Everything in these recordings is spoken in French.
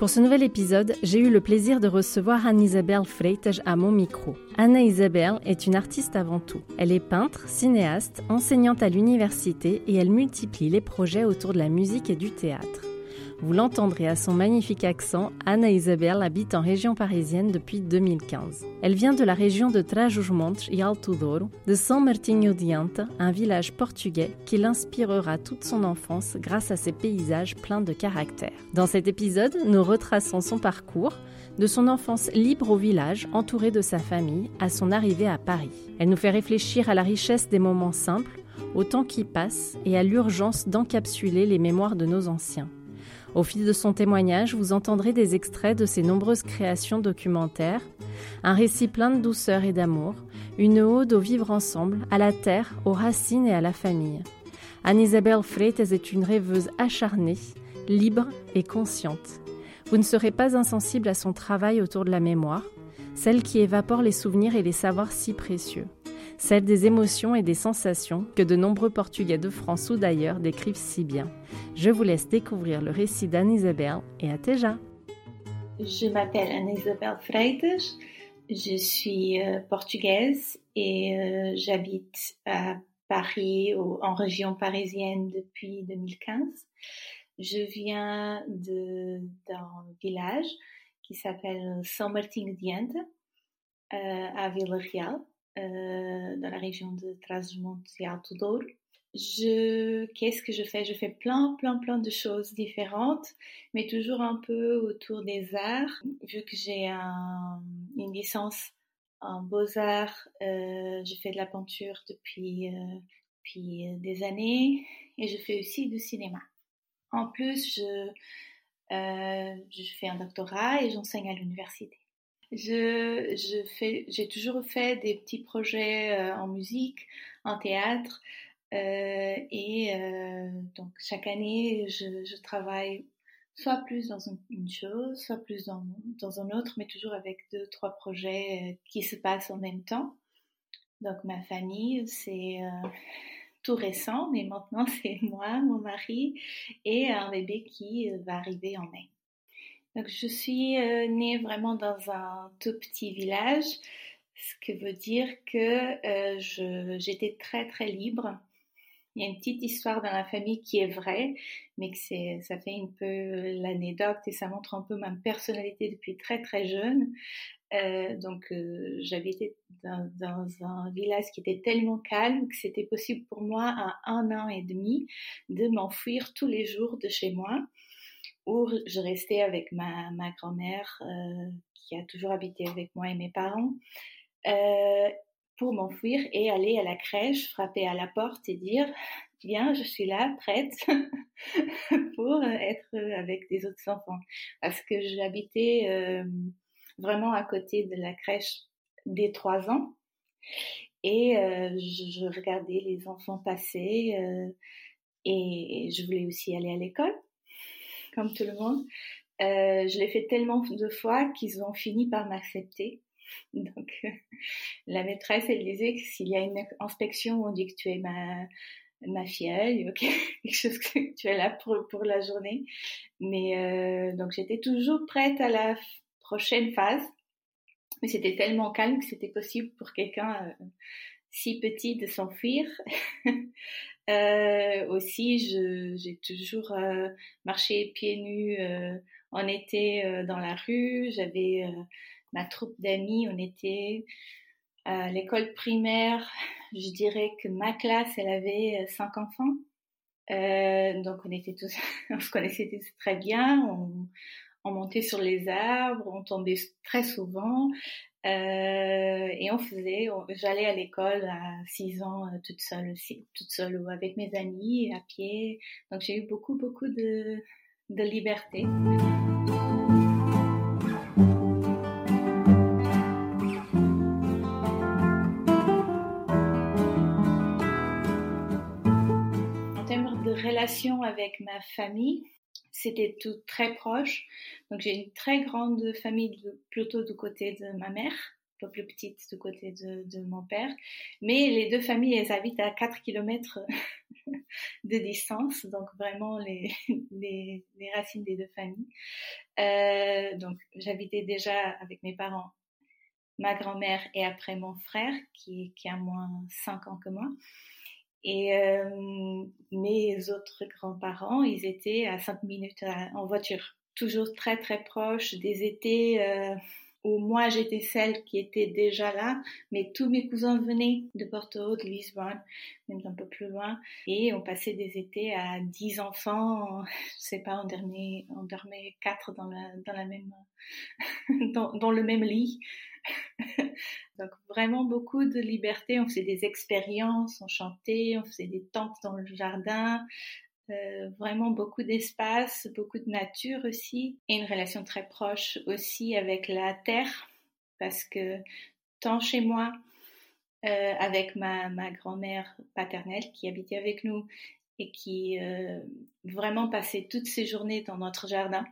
Pour ce nouvel épisode, j'ai eu le plaisir de recevoir Anne-Isabelle Freitas à mon micro. Anne-Isabelle est une artiste avant tout. Elle est peintre, cinéaste, enseignante à l'université et elle multiplie les projets autour de la musique et du théâtre. Vous l'entendrez à son magnifique accent, Anna Isabel habite en région parisienne depuis 2015. Elle vient de la région de Trás-os-Montes et Alto Douro, de São Martinho Diante, un village portugais qui l'inspirera toute son enfance grâce à ses paysages pleins de caractère. Dans cet épisode, nous retraçons son parcours, de son enfance libre au village, entourée de sa famille, à son arrivée à Paris. Elle nous fait réfléchir à la richesse des moments simples, au temps qui passe et à l'urgence d'encapsuler les mémoires de nos anciens. Au fil de son témoignage, vous entendrez des extraits de ses nombreuses créations documentaires, un récit plein de douceur et d'amour, une ode au vivre ensemble, à la terre, aux racines et à la famille. Anne-Isabelle Freitas est une rêveuse acharnée, libre et consciente. Vous ne serez pas insensible à son travail autour de la mémoire, celle qui évapore les souvenirs et les savoirs si précieux celle des émotions et des sensations que de nombreux Portugais de France ou d'ailleurs décrivent si bien. Je vous laisse découvrir le récit d'Anne-Isabelle et à Teja. Je m'appelle Anne-Isabelle Freitas, je suis euh, portugaise et euh, j'habite à Paris, en région parisienne depuis 2015. Je viens d'un village qui s'appelle São Martinho Diante, euh, à Vila Real. Euh, dans la région de Trás-os-Montes et Alto Douro. Qu'est-ce que je fais? Je fais plein, plein, plein de choses différentes, mais toujours un peu autour des arts. Vu que j'ai une licence en beaux-arts, euh, je fais de la peinture depuis, euh, depuis des années et je fais aussi du cinéma. En plus, je fais un doctorat et j'enseigne à l'université. Je, je fais, j'ai toujours fait des petits projets euh, en musique, en théâtre, euh, et euh, donc chaque année, je, je, travaille soit plus dans une, chose, soit plus dans, dans un autre, mais toujours avec deux, trois projets euh, qui se passent en même temps. Donc ma famille, c'est tout récent, mais maintenant c'est moi, mon mari et un bébé qui va arriver en mai. Donc, je suis euh, née vraiment dans un tout petit village, ce qui veut dire que euh, j'étais très très libre. Il y a une petite histoire dans la famille qui est vraie, mais que ça fait un peu l'anecdote et ça montre un peu ma personnalité depuis très très jeune. Euh, donc euh, j'habitais dans, dans, un village qui était tellement calme que c'était possible pour moi à un an et demi de m'enfuir tous les jours de chez moi où je restais avec ma, grand-mère euh, qui a toujours habité avec moi et mes parents euh, pour m'enfuir et aller à la crèche, frapper à la porte et dire Viens, je suis là, prête pour être avec des autres enfants. Parce que j'habitais euh, vraiment à côté de la crèche des trois ans et je, regardais les enfants passer et je voulais aussi aller à l'école comme tout le monde. Euh, je l'ai fait tellement de fois qu'ils ont fini par m'accepter. Donc, la maîtresse, elle disait que s'il y a une inspection, on dit que tu es ma, ma fille, ok, quelque chose que tu es là pour, pour la journée. Mais euh, donc, j'étais toujours prête à la prochaine phase. Mais c'était tellement calme que c'était possible pour quelqu'un euh, si petit de s'enfuir. Euh, aussi, j'ai toujours euh, marché pieds nus euh, en été euh, dans la rue. J'avais ma troupe d'amis. On était à l'école primaire. Je dirais que ma classe, elle avait cinq enfants. donc on était tous, on se connaissait tous très bien. On montait sur les arbres, on tombait très souvent. Euh, et on faisait, j'allais à l'école à 6 ans euh, toute seule aussi, toute seule ou avec mes amis à pied. Donc j'ai eu beaucoup, beaucoup de, de liberté. En termes de relation avec ma famille, c'était tout très proche. Donc j'ai une très grande famille plutôt du côté de ma mère, un peu plus petite du côté de, mon père. Mais les deux familles, elles habitent à 4 km de distance, donc vraiment les, les, racines des deux familles. Euh, donc j'habitais déjà avec mes parents, ma grand-mère et après mon frère qui, qui a moins 5 ans que moi. Et euh, mes autres grands-parents, ils étaient à 5 minutes en voiture, toujours très très proches des étés euh, où moi j'étais celle qui était déjà là, mais tous mes cousins venaient de Porto, de Lisbonne, même un peu plus loin, et on passait des étés à 10 enfants, je sais pas, on dormait, on dormait 4 dans, la, dans, la même, dans, dans le même lit. Donc vraiment beaucoup de liberté. On faisait des expériences, on chantait, on faisait des tentes dans le jardin. Euh, vraiment beaucoup d'espace, beaucoup de nature aussi, et une relation très proche aussi avec la terre, parce que tant chez moi, euh, avec ma, grand-mère paternelle qui habitait avec nous et qui euh, vraiment passait toutes ses journées dans notre jardin.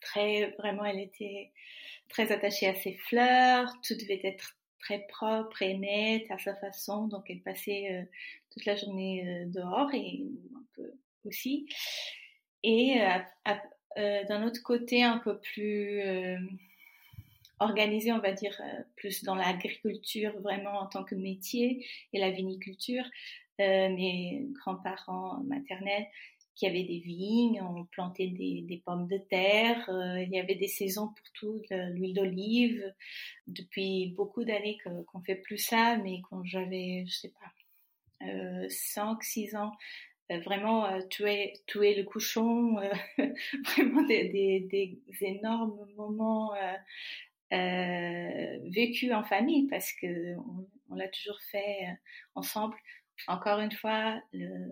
Très, vraiment, elle était très attachée à ses fleurs, tout devait être très propre et net à sa façon, donc elle passait euh, toute la journée euh, dehors et un peu aussi. Et euh, d'un autre côté, un peu plus organisé, on va dire, plus dans l'agriculture vraiment en tant que métier et la viniculture. mes grands-parents maternels qui avait des vignes, on plantait des, pommes de terre, euh, il y avait des saisons pour tout, l'huile d'olive. Depuis beaucoup d'années qu'on fait plus ça, mais quand j'avais, je sais pas, euh, 5, 6 ans, euh, vraiment euh, tuer, le cochon, vraiment des, énormes moments vécus en famille parce que on, on l'a toujours fait ensemble. Encore une fois, le,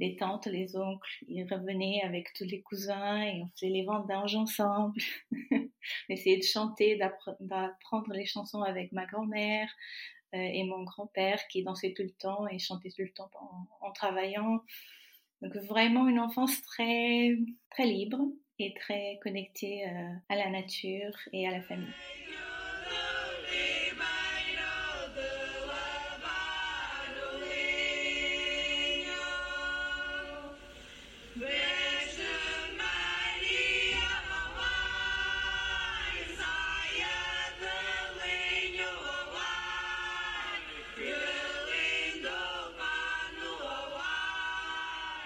les tantes, les oncles, ils revenaient avec tous les cousins et on faisait les vendanges ensemble. on essayait de chanter, d'apprendre les chansons avec ma grand-mère euh, et mon grand-père qui dansait tout le temps et chantait tout le temps en, travaillant. Donc vraiment une enfance très très libre et très connectée euh, à la nature et à la famille.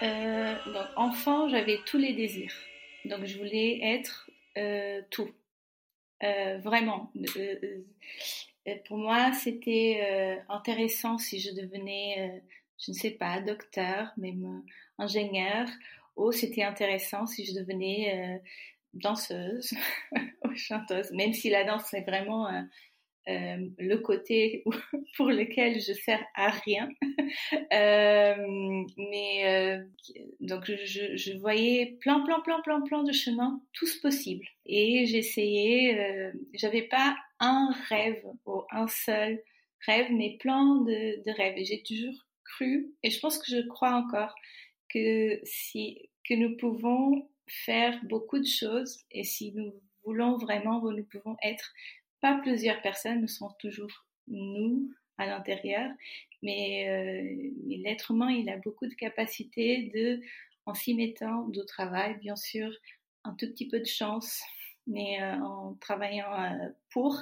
Euh, donc, enfant, j'avais tous les désirs. Donc, je voulais être euh, tout. Euh, vraiment. pour moi, c'était intéressant si je devenais, je ne sais pas, docteur, même ingénieur, ou c'était intéressant si je devenais danseuse ou chanteuse, même si la danse c'est vraiment euh, le côté pour lequel je sers à rien. euh, mais euh, donc je, voyais plein, plein, plein, plein, plein de chemins, tous possibles. Et j'essayais, j'avais pas un rêve un seul rêve, mais plein de, de rêves. Et j'ai toujours cru, et je pense que je crois encore, que si que nous pouvons faire beaucoup de choses et si nous voulons vraiment, nous pouvons être pas plusieurs personnes, nous sommes toujours nous à l'intérieur, mais, euh, l'être humain, il a beaucoup de capacités de, en s'y mettant au travail, bien sûr, un tout petit peu de chance, mais euh, en travaillant euh, pour,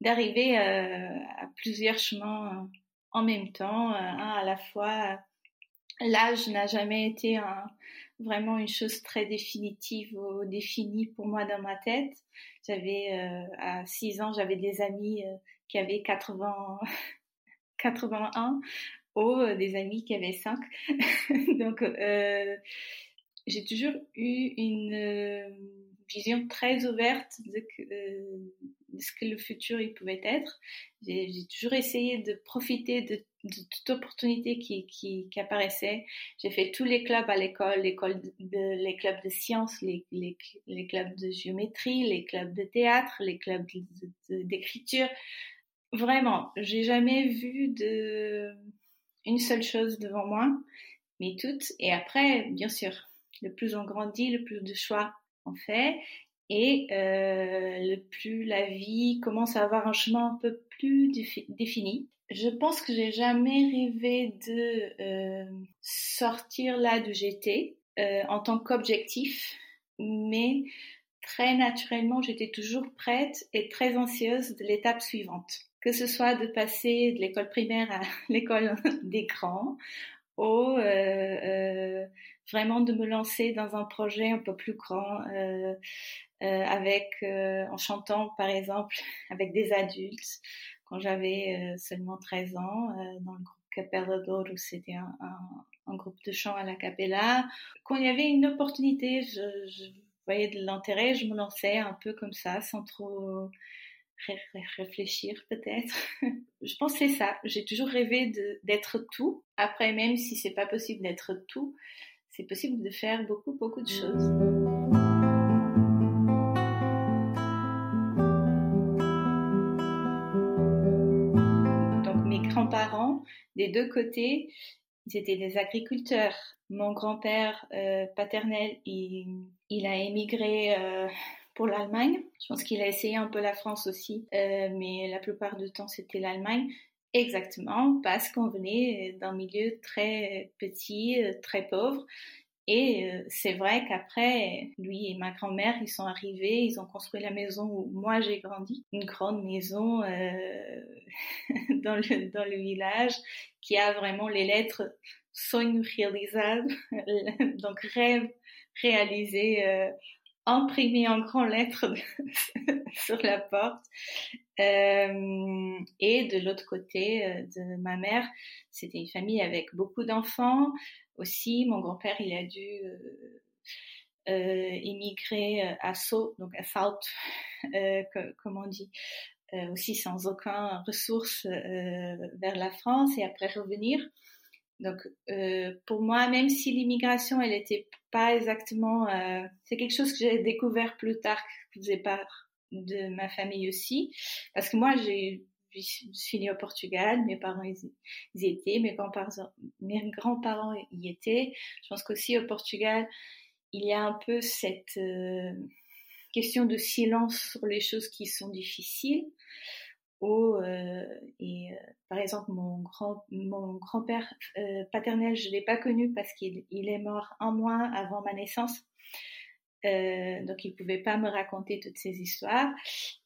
d'arriver à plusieurs chemins en même temps, à la fois. L'âge n'a jamais été un, vraiment une chose très définitive ou définie pour moi dans ma tête. J'avais euh, à 6 ans, j'avais des amis euh, qui avaient 80 81 ou euh, des amis qui avaient 5. Donc j'ai toujours eu une vision très ouverte de, ce que le futur il pouvait être. J'ai toujours essayé de profiter de, toute opportunité qui, qui, qui apparaissait. J'ai fait tous les clubs à l'école, l'école de, les clubs de sciences, les, les, les, clubs de géométrie, les clubs de théâtre, les clubs d'écriture. Vraiment, j'ai jamais vu de une seule chose devant moi, mais toutes. Et après, bien sûr, le plus on grandit, le plus de choix on fait, et euh, le plus la vie commence à avoir un chemin un peu plus défini. Je pense que j'ai jamais rêvé de euh, sortir là d'où j'étais euh, en tant qu'objectif, mais très naturellement, j'étais toujours prête et très anxieuse de l'étape suivante. Que ce soit de passer de l'école primaire à l'école des grands, ou vraiment de me lancer dans un projet un peu plus grand, euh, euh, avec euh, en chantant par exemple avec des adultes quand j'avais seulement 13 ans dans le groupe Capella d'Or où c'était un, groupe de chant à la capella. Quand il y avait une opportunité, je, voyais de l'intérêt, je me lançais un peu comme ça sans trop réfléchir peut-être. je c'est ça. J'ai toujours rêvé d'être tout. Après, même si c'est pas possible d'être tout, c'est possible de faire beaucoup, beaucoup de choses. Donc mes grands-parents, des deux côtés, ils étaient des agriculteurs. Mon grand-père euh, paternel, il, a émigré euh, pour l'Allemagne. Je pense qu'il a essayé un peu la France aussi, euh, mais la plupart du temps c'était l'Allemagne. Exactement, parce qu'on venait d'un milieu très petit, euh, très pauvre. Et euh, c'est vrai qu'après, lui et ma grand-mère, ils sont arrivés, ils ont construit la maison où moi j'ai grandi, une grande maison euh, dans, le, village qui a vraiment les lettres sonho realizado, donc rêve réalisé euh, imprimé en grand lettres sur la porte. Euh, et de l'autre côté euh, de ma mère, c'était une famille avec beaucoup d'enfants. Aussi, mon grand-père, il a dû euh, euh immigrer à Sceaux, donc à South, euh, comme on dit, aussi sans aucun ressource vers la France et après revenir. Donc, pour moi, même si l'immigration, elle était pas exactement, c'est quelque chose que j'ai découvert plus tard, qui faisait part de ma famille aussi, parce que moi, j'ai je suis née au Portugal, mes parents y étaient, mes grands-parents, mes grands-parents y étaient. Je pense qu'aussi au Portugal, il y a un peu cette euh, question de silence sur les choses qui sont difficiles. Au euh, et euh, par exemple mon grand mon grand-père euh, paternel je l'ai pas connu parce qu'il il est mort un mois avant ma naissance euh, donc il pouvait pas me raconter toutes ces histoires.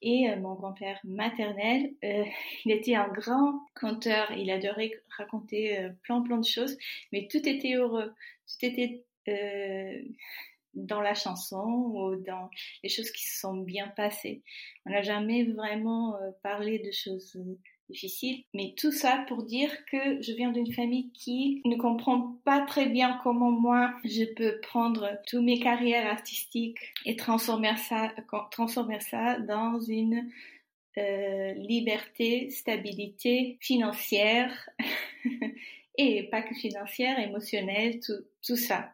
Et euh, mon grand-père maternel il était un grand conteur. Il adorait raconter plein plein de choses. Mais tout était heureux. Tout était dans la chanson ou dans les choses qui se sont bien passées. On n'a jamais vraiment euh, parlé de choses difficiles, mais tout ça pour dire que je viens d'une famille qui ne comprend pas très bien comment moi je peux prendre toutes mes carrières artistiques et transformer ça, transformer ça dans une euh, liberté, stabilité financière et pas que financière, émotionnelle, tout, tout ça.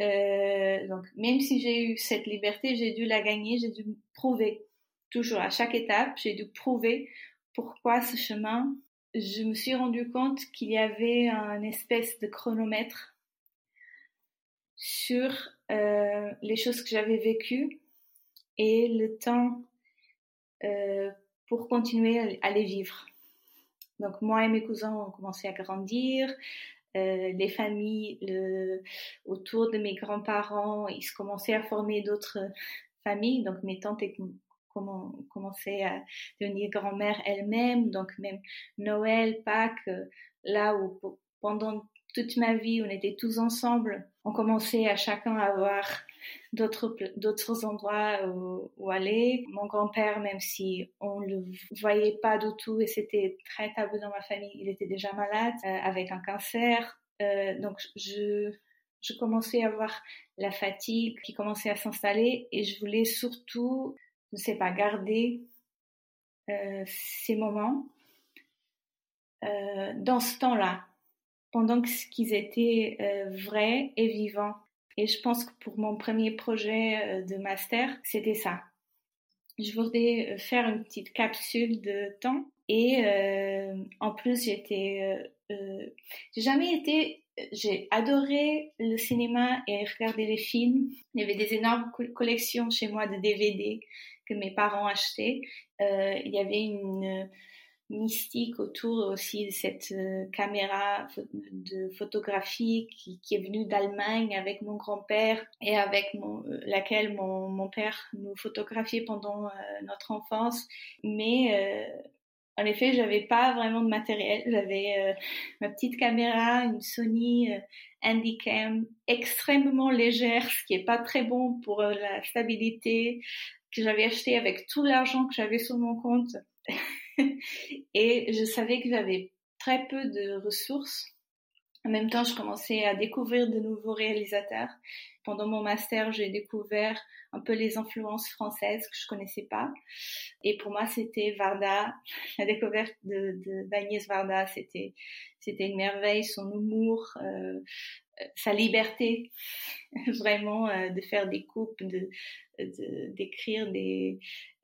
Euh, donc, même si j'ai eu cette liberté, j'ai dû la gagner, j'ai dû prouver. Toujours à chaque étape, j'ai dû prouver pourquoi ce chemin. Je me suis rendu compte qu'il y avait un espèce de chronomètre sur euh, les choses que j'avais vécues et le temps euh, pour continuer à les vivre. Donc moi et mes cousins ont commencé à grandir, euh, les familles le, autour de mes grands-parents, ils se commençaient à former d'autres familles. Donc mes tantes commençaient à devenir grand-mère elles-mêmes. Donc même Noël, Pâques, euh, là où pendant toute ma vie on était tous ensemble, on commençait à chacun avoir d'autres endroits où, aller. Mon grand-père, même si on le voyait pas du tout et c'était très tabou dans ma famille, il était déjà malade euh, avec un cancer. Euh, donc je je commençais à avoir la fatigue qui commençait à s'installer et je voulais surtout, ne sais pas, garder euh, ces moments euh, dans ce temps-là, pendant qu'ils étaient euh, vrais et vivants. Et je pense que pour mon premier projet de master, c'était ça. Je voulais faire une petite capsule de temps et en plus j'étais, j'ai jamais été j'ai adoré le cinéma et regarder les films. Il y avait des énormes collections chez moi de DVD mes parents achetaient. Euh, il y avait une mystique autour aussi de cette euh, caméra de photographie qui, est venue d'Allemagne avec mon grand-père et avec euh, laquelle mon, père nous photographiait pendant notre enfance. Mais en effet, j'avais pas vraiment de matériel. J'avais euh, ma petite caméra, une Sony euh, Handycam extrêmement légère, ce qui est pas très bon pour euh, la stabilité, que j'avais acheté avec tout l'argent que j'avais sur mon compte. Et je savais que j'avais très peu de ressources. En même temps, je commençais à découvrir de nouveaux réalisateurs. Pendant mon master, j'ai découvert un peu les influences françaises que je connaissais pas. Et pour moi, c'était Varda. La découverte de d'Agnès Varda, c'était c'était une merveille. Son humour, euh, sa liberté, vraiment euh, de faire des coupes, de d'écrire des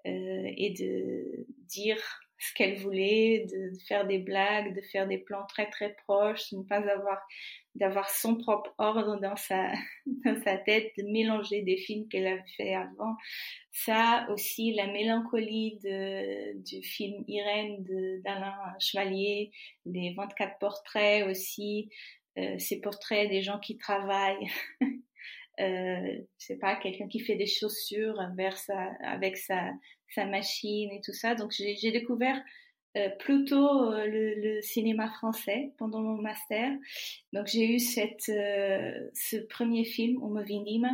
euh, et de dire ce qu'elle voulait, de, faire des blagues, de faire des plans très très proches, de ne pas avoir d'avoir son propre ordre dans sa dans sa tête, de mélanger des films qu'elle avait fait avant. Ça aussi, la mélancolie de, du film Irène d'Alain Chevalier, les 24 portraits aussi, euh, ces portraits des gens qui travaillent. euh, je sais pas, quelqu'un qui fait des chaussures avec sa, machine et tout ça. Donc j'ai découvert euh, plutôt euh, le, cinéma français pendant mon master. Donc j'ai eu euh, ce premier film, Homo Vindim,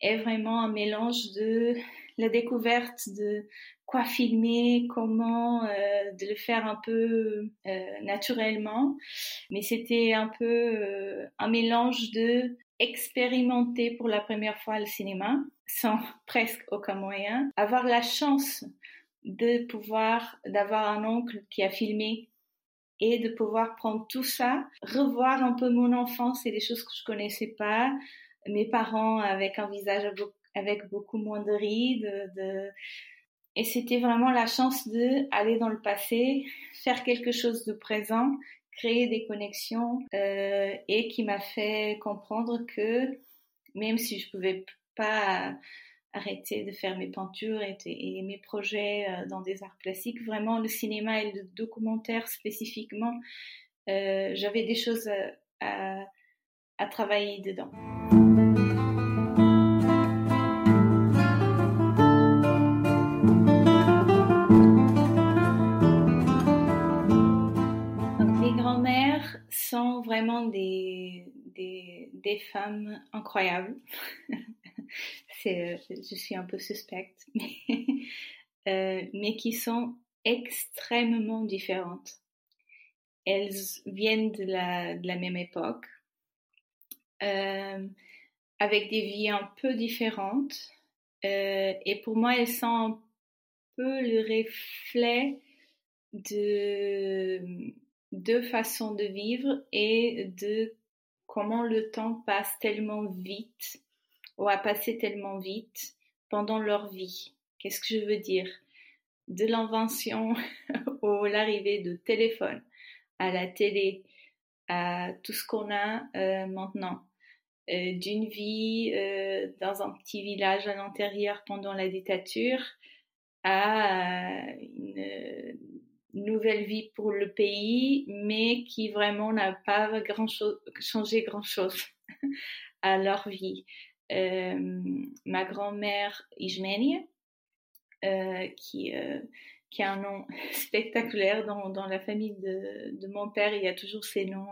est vraiment un mélange de la découverte de quoi filmer, comment de le faire un peu naturellement, mais c'était un peu un mélange de expérimenter pour la première fois le cinéma sans presque aucun moyen, avoir la chance de pouvoir, d'avoir un oncle qui a filmé et de pouvoir prendre tout ça, revoir un peu mon enfance et des choses que je connaissais pas, mes parents avec un visage avec beaucoup moins de rides, de... et c'était vraiment la chance de aller dans le passé, faire quelque chose de présent, créer des connexions euh, et qui m'a fait comprendre que même si je pouvais pas arrêter de faire mes peintures et, mes projets euh, dans des arts plastiques. Vraiment, le cinéma et le documentaire spécifiquement, euh, j'avais des choses à, à, travailler dedans. Sont vraiment des, des, des femmes incroyables. Euh, je suis un peu suspecte, mais, euh, mais qui sont extrêmement différentes. Elles viennent de la, de la même époque, euh, avec des vies un peu différentes. et pour moi, elles sont un peu le reflet de deux façons de vivre et de comment le temps passe tellement vite ou a passé tellement vite pendant leur vie. Qu'est-ce que je veux dire? De l'invention ou l'arrivée de téléphone à la télé, à tout ce qu'on a euh, maintenant, euh, d'une vie euh, dans un petit village à l'intérieur pendant la dictature à une nouvelle vie pour le pays, mais qui vraiment n'a pas grand changé grand chose à leur vie. Euh, ma grand-mère Ijmenia, euh, qui, euh, qui a un nom spectaculaire dans, dans la famille de, de, mon père. Il y a toujours ces noms.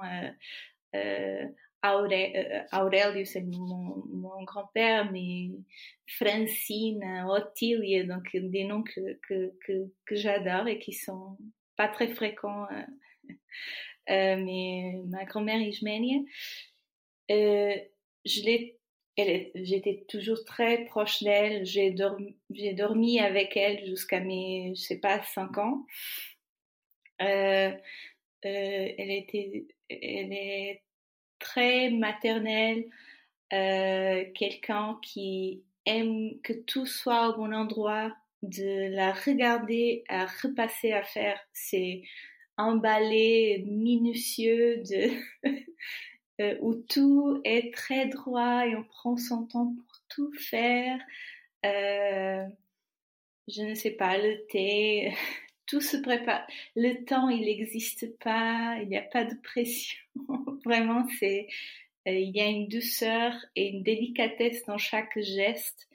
Euh, Aurélio, c'est mon, mon grand-père, mais Francine, Ottilie, donc des noms que, que, que, j'adore et qui sont pas très fréquents. mais ma grand-mère Ismenia, l'ai j'étais toujours très proche d'elle. J'ai dormi, avec elle jusqu'à mes, je sais pas, cinq ans. Euh, euh, elle était, elle est très maternelle, euh, quelqu'un qui aime que tout soit au bon endroit, de la regarder, à repasser à faire. C'est un minutieux Euh, où tout est très droit et on prend son temps pour tout faire. Euh, je ne sais pas, le thé, tout se prépare. Le temps, il n'existe pas, il n'y a pas de pression. Vraiment, c'est, euh, il y a une douceur et une délicatesse dans chaque geste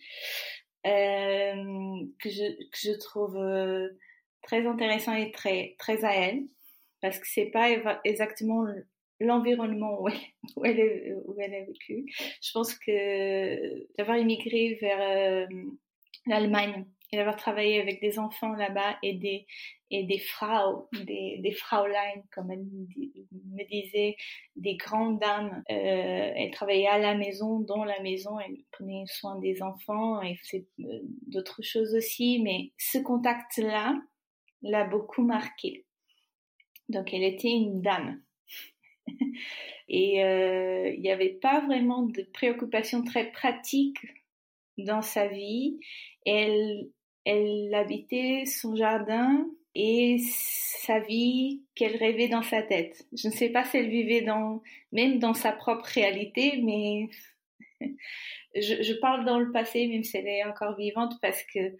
euh, que, je, trouve euh, très intéressant et très, très à elle. Parce que c'est pas exactement l'environnement où où, elle a vécu. Je pense que d'avoir immigré vers l'Allemagne et d'avoir travaillé avec des enfants là-bas et des et des frau, des, des fraulein, comme elle me disait, des grandes dames. Euh, elle travaillait à la maison, dans la maison, elle prenait soin des enfants et faisait euh, d'autres choses aussi, mais ce contact-là l'a beaucoup marqué. Donc elle était une dame. Et euh, il n'y avait pas vraiment de préoccupations très pratiques dans sa vie. Elle, elle habitait son jardin et sa vie qu'elle rêvait dans sa tête. Je ne sais pas si elle vivait dans, même dans sa propre réalité, mais je, parle dans le passé, même si elle est encore vivante, parce que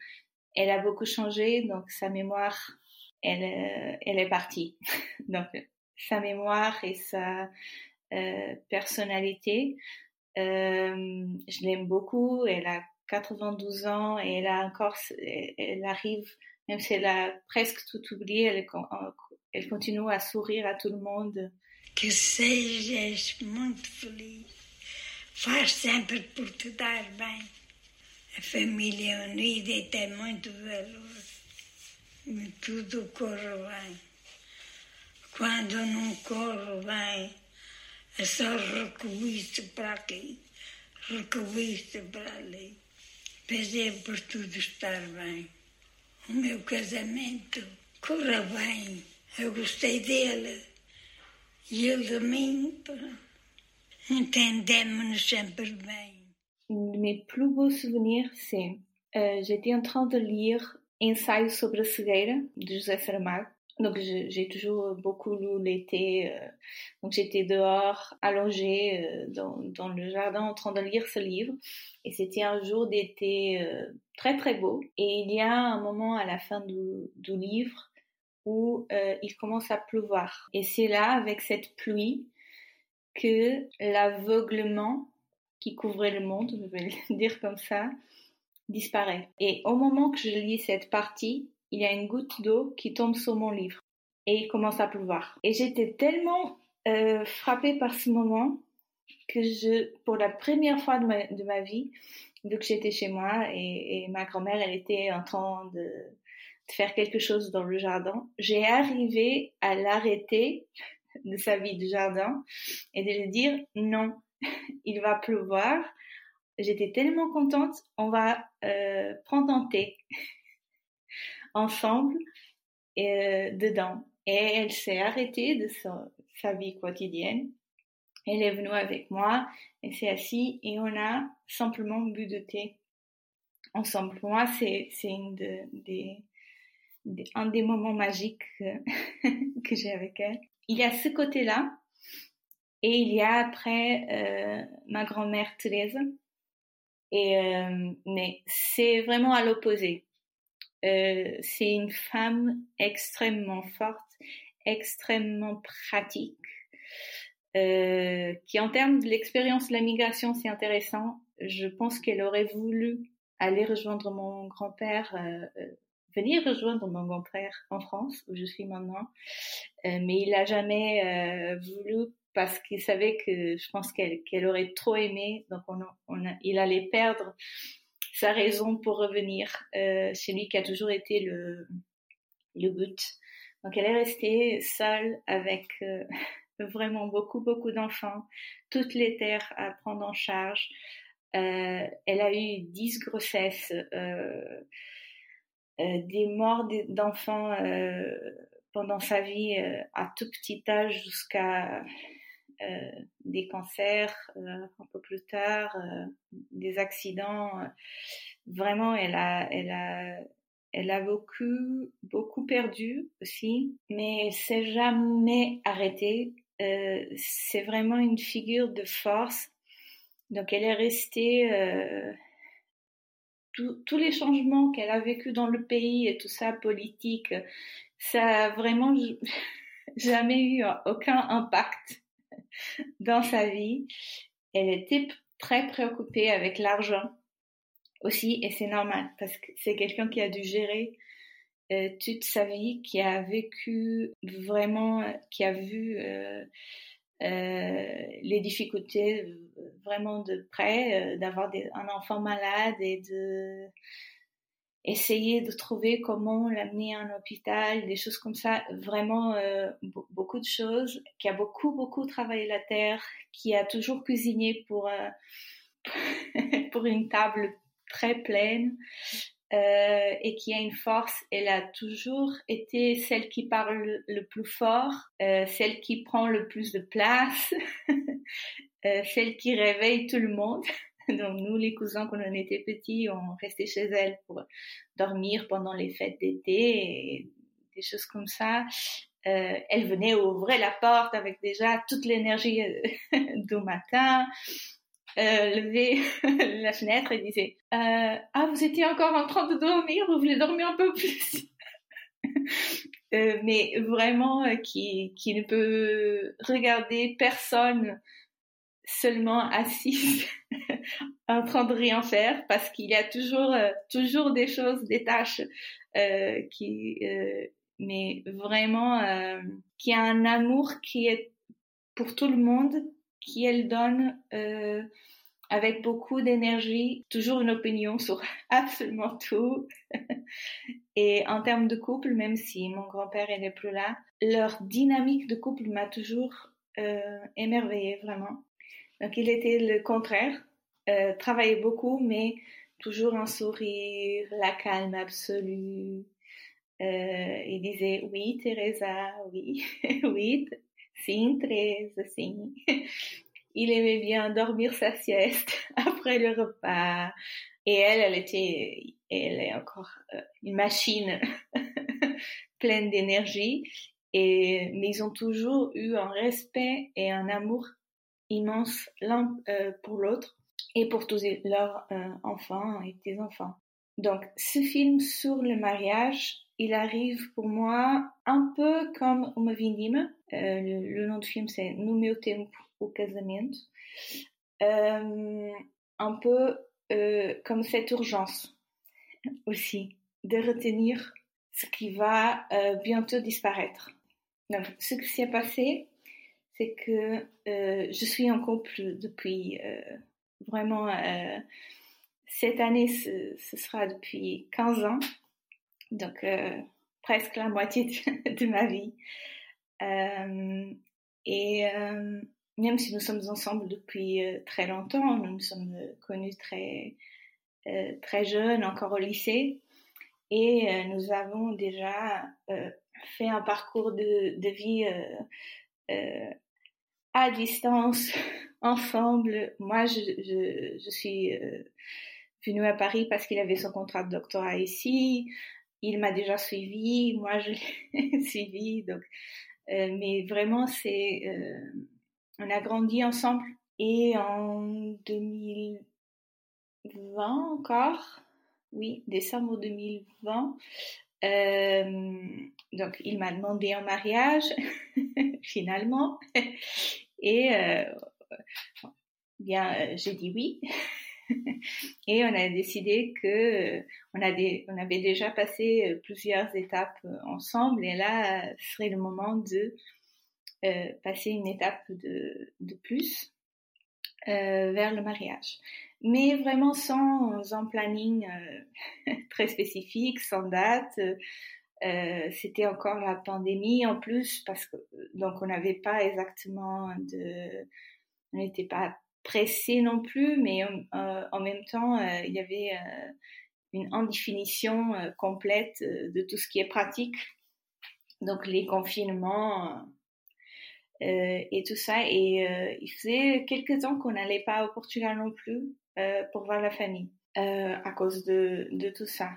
elle a beaucoup changé, donc sa mémoire, elle, euh, est partie. donc, sa mémoire et sa euh, personnalité. Euh, je l'aime beaucoup. Elle a 92 ans et elle a encore, elle arrive, même si elle a presque tout oublié, elle, elle continue à sourire à tout le monde. Que sejas muito feliz. Faz sempre por te dar bem. A família unida tem muito valor. E tudo corre bem. Quando não corre bem, é só recuir-se para aqui, recuir-se para ali. Fazer por tudo estar bem. O meu casamento corra bem. Eu gostei dele. E ele de mim. Entendemos-nos sempre bem. Mes plus beaux souvenirs, c'est euh, j'étais en train de lire Ensaio sobre a cegueira de José Saramago Donc j'ai toujours beaucoup lu l'été. Euh, donc j'étais dehors, allongée euh, dans, le jardin en train de lire ce livre. Et c'était un jour d'été euh, très très beau. Et il y a un moment à la fin du, du livre où il commence à pleuvoir. Et c'est là, avec cette pluie, que l'aveuglement qui couvrait le monde, je vais le dire comme ça, disparaît. Et au moment que je lis cette partie, il y a une goutte d'eau qui tombe sur mon livre et il commence à pleuvoir. Et j'étais tellement euh, frappée par ce moment que je, pour la première fois de ma, de vie, vu que j'étais chez moi et, ma grand-mère, elle était en train de, de, faire quelque chose dans le jardin, j'ai arrivé à l'arrêter de sa vie du jardin et de lui dire non, il va pleuvoir. J'étais tellement contente, on va euh, prendre un thé ensemble euh, dedans. Et elle s'est arrêtée de sa, vie quotidienne. Elle est venue avec moi, elle s'est assise et on a simplement bu de thé ensemble. Pour moi, c'est une des, un des moments magiques que, j'ai avec elle. Il y a ce côté-là et il y a après euh, ma grand-mère Thérèse. Et euh, mais c'est vraiment à l'opposé. Euh, c'est une femme extrêmement forte, extrêmement pratique, euh, qui en termes de l'expérience de la migration, c'est intéressant. Je pense qu'elle aurait voulu aller rejoindre mon grand-père, euh, venir rejoindre mon grand-père en France, où je suis maintenant, mais il n'a jamais voulu parce qu'il savait que je pense qu'elle aurait trop aimé, donc on, on il allait perdre sa raison pour revenir euh, chez lui qui a toujours été le, le but. Donc elle est restée seule avec euh, vraiment beaucoup, beaucoup d'enfants, toutes les terres à prendre en charge. Euh, elle a eu dix grossesses, euh, euh, des morts d'enfants euh, pendant sa vie à tout petit âge jusqu'à des cancers un peu plus tard, des accidents. Vraiment, elle a, elle a, elle a beaucoup, beaucoup perdu aussi, mais elle s'est jamais arrêtée. Euh, c'est vraiment une figure de force. Donc elle est restée euh, tous les changements qu'elle a vécu dans le pays et tout ça politique, ça a vraiment jamais eu aucun impact dans sa vie. Elle était très préoccupée avec l'argent aussi, et c'est normal parce que c'est quelqu'un qui a dû gérer euh, toute sa vie, qui a vécu vraiment, qui a vu euh, euh, les difficultés vraiment de près, d'avoir un enfant malade et de essayer de trouver comment l'amener à un hôpital, des choses comme ça, vraiment beaucoup de choses, qui a beaucoup beaucoup travaillé la terre, qui a toujours cuisiné pour pour une table très pleine euh, et qui a une force. Elle a toujours été celle qui parle le plus fort, euh, celle qui prend le plus de place, euh, celle qui réveille tout le monde. Donc nous, les cousins, quand on était petits, on restait chez elle pour dormir pendant les fêtes d'été et des choses comme ça. Euh, elle venait ouvrir la porte avec déjà toute l'énergie euh, du matin euh, lever la fenêtre et disait euh, Ah, vous étiez encore en train de dormir, vous voulez dormir un peu plus? Mais vraiment, qui ne peut regarder personne seulement assis en train de rien faire parce qu'il y a toujours euh, toujours des choses des tâches euh, qui mais vraiment qui a un amour qui est pour tout le monde qui elle donne euh, avec beaucoup d'énergie, toujours une opinion sur absolument tout. Et en termes de couple, même si mon grand-père n'est plus là, leur dynamique de couple m'a toujours euh, émerveillée vraiment. Donc il était le contraire, euh, travaillait beaucoup, mais toujours un sourire, la calme absolue. Euh, il disait oui, Teresa, oui, oui, Sim, Teresa, sim. Il aimait bien dormir sa sieste après le repas. Et elle, elle était, elle est encore euh, une machine pleine d'énergie. Et, mais ils ont toujours eu un respect et un amour immense l'un euh, pour l'autre et pour tous leurs euh, enfants et des enfants. Donc, ce film sur le mariage, il arrive pour moi un peu comme Uma Vindima. Euh, le, nom du film, c'est No meu tempo, o casamento. Euh, un peu comme cette urgence aussi de retenir ce qui va bientôt disparaître. Donc, ce qui s'est passé, c'est que euh, je suis en couple depuis euh, vraiment cette année, ce, sera depuis 15 ans, donc euh, presque la moitié de, ma vie. Euh, et euh, même si nous sommes ensemble depuis euh, très longtemps, nous nous sommes connus très euh, très jeunes, encore au lycée, et euh, nous avons déjà fait un parcours de, de vie à distance, ensemble. Moi, je, suis venu à Paris parce qu'il avait son contrat de doctorat ici. Il m'a déjà suivi, moi je l'ai suivi. Donc, euh, mais vraiment, c'est, euh, on a grandi ensemble. Et en 2020 encore, oui, décembre 2020, euh, donc il m'a demandé en mariage finalement. Et euh, bien, j'ai dit oui. et on a décidé que euh, on, a des, on avait déjà passé euh, plusieurs étapes ensemble et là serait le moment de passer une étape de, plus vers le mariage. Mais vraiment sans un planning très spécifique, sans date. Euh, c'était encore la pandémie en plus parce que donc on n'avait pas exactement de, on n'était pas pressé non plus, mais euh, en même temps euh, il y avait une indéfinition complète de tout ce qui est pratique, donc les confinements et tout ça. Et il faisait quelques temps qu'on n'allait pas au Portugal non plus pour voir la famille à cause de, de tout ça.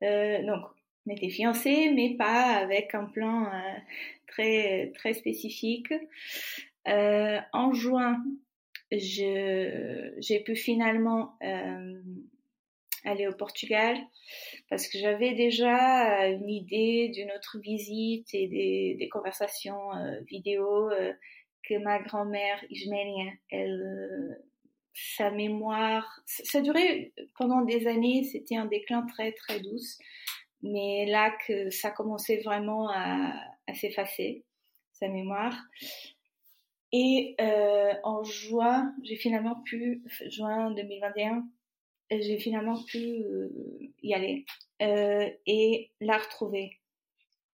donc on était fiancés, mais pas avec un plan euh, très très spécifique. Euh, en juin, j'ai pu finalement euh, aller au Portugal parce que j'avais déjà une idée d'une autre visite et des, conversations vidéo que ma grand-mère Isménia, elle sa mémoire, ça durait pendant des années, c'était un déclin très très douce mais là que ça commençait vraiment à, s'effacer, sa mémoire. Et euh, en juin, j'ai finalement pu, juin 2021, j'ai finalement pu euh, y aller euh, et la retrouver.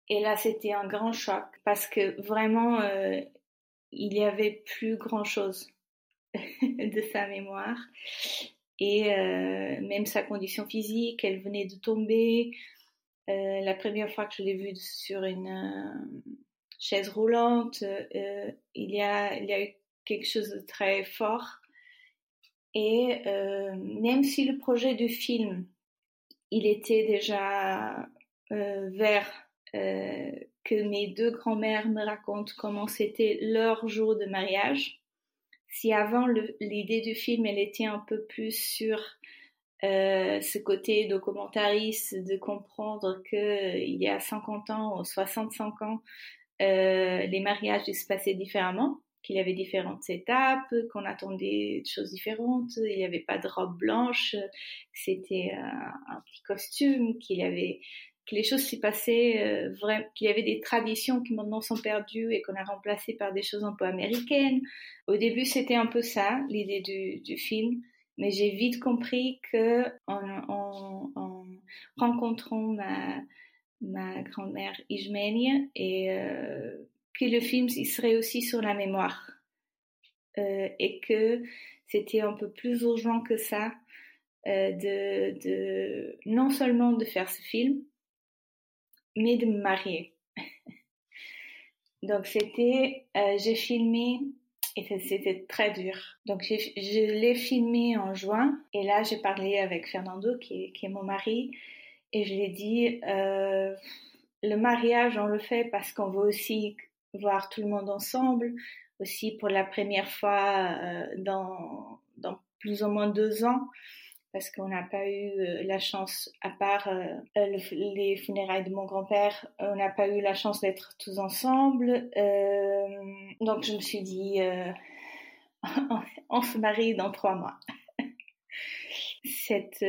Et là, c'était un grand choc parce que vraiment, il y avait plus grand chose de sa mémoire. Et même sa condition physique, elle venait de tomber. Euh, la première fois que je l'ai vu sur une euh, chaise roulante, euh, il, y a, il y a eu quelque chose de très fort. Et même si le projet du film, il était déjà vers que mes deux grands-mères me racontent comment c'était leur jour de mariage, si avant l'idée du film, elle était un peu plus sur euh, ce côté documentariste de comprendre que euh, il y a 50 ans ou 65 ans, euh, les mariages se passaient différemment, qu'il y avait différentes étapes, qu'on attendait des choses différentes, il n'y avait pas de robe blanche, c'était un, petit costume, qu'il y avait que les choses s'y passaient euh, qu'il y avait des traditions qui maintenant sont perdues et qu'on a remplacées par des choses un peu américaines. Au début, c'était un peu ça, l'idée du film. Mais j'ai vite compris que en, rencontrant ma, grand-mère Ismenia et euh, que le film il serait aussi sur la mémoire euh, et que c'était un peu plus urgent que ça euh, de non seulement de faire ce film mais de me marier. Donc c'était j'ai filmé et c'était très dur. Donc je l'ai filmé en juin et là j'ai parlé avec Fernando qui est, mon mari et je lui ai dit euh, le mariage on le fait parce qu'on veut aussi voir tout le monde ensemble, aussi pour la première fois euh, dans plus ou moins deux ans parce qu'on n'a pas eu euh, la chance, à part euh, les funérailles de mon grand-père, on n'a pas eu la chance d'être tous ensemble. Euh, donc je me suis dit, on se marie dans trois mois. Cette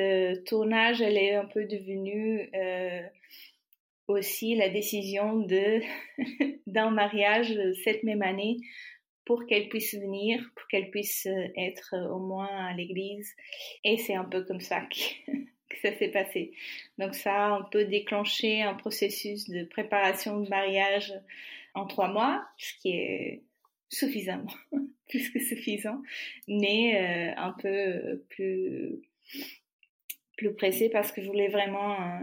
tournage, elle est un peu devenue aussi la décision de d'un mariage cette même année pour qu'elle puisse venir, pour qu'elle puisse euh, être euh, au moins à l'église. Et c'est un peu comme ça que, ça s'est passé. Donc ça a un peu déclenché un processus de préparation de mariage en trois mois, ce qui est suffisamment, plus que suffisant, mais euh, un peu plus plus pressé parce que je voulais vraiment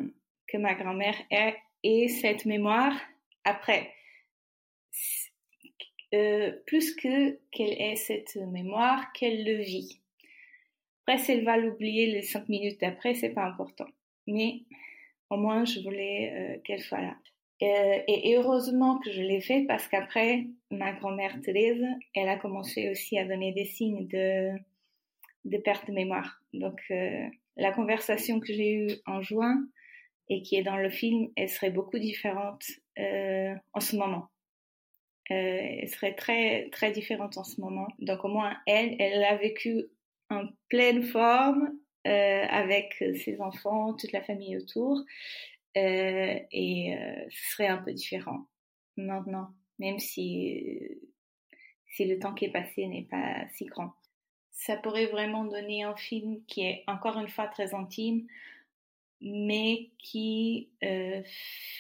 que ma grand-mère ait cette mémoire après euh, plus que qu'elle ait cette mémoire, qu'elle le vit. Après, si elle va l'oublier les cinq minutes d'après, c'est pas important. Mais au moins, je voulais euh, qu'elle soit là. Euh, et heureusement que je l'ai fait parce qu'après, ma grand-mère Thérèse, elle a commencé aussi à donner des signes de, de perte de mémoire. Donc, la conversation que j'ai eue en juin et qui est dans le film, elle serait beaucoup différente en ce moment euh, serait très très différente en ce moment. Donc au moins elle, elle a vécu en pleine forme euh, avec ses enfants, toute la famille autour, euh, et euh, ce serait un peu différent maintenant, même si si le temps qui est passé n'est pas si grand. Ça pourrait vraiment donner un film qui est encore une fois très intime, mais qui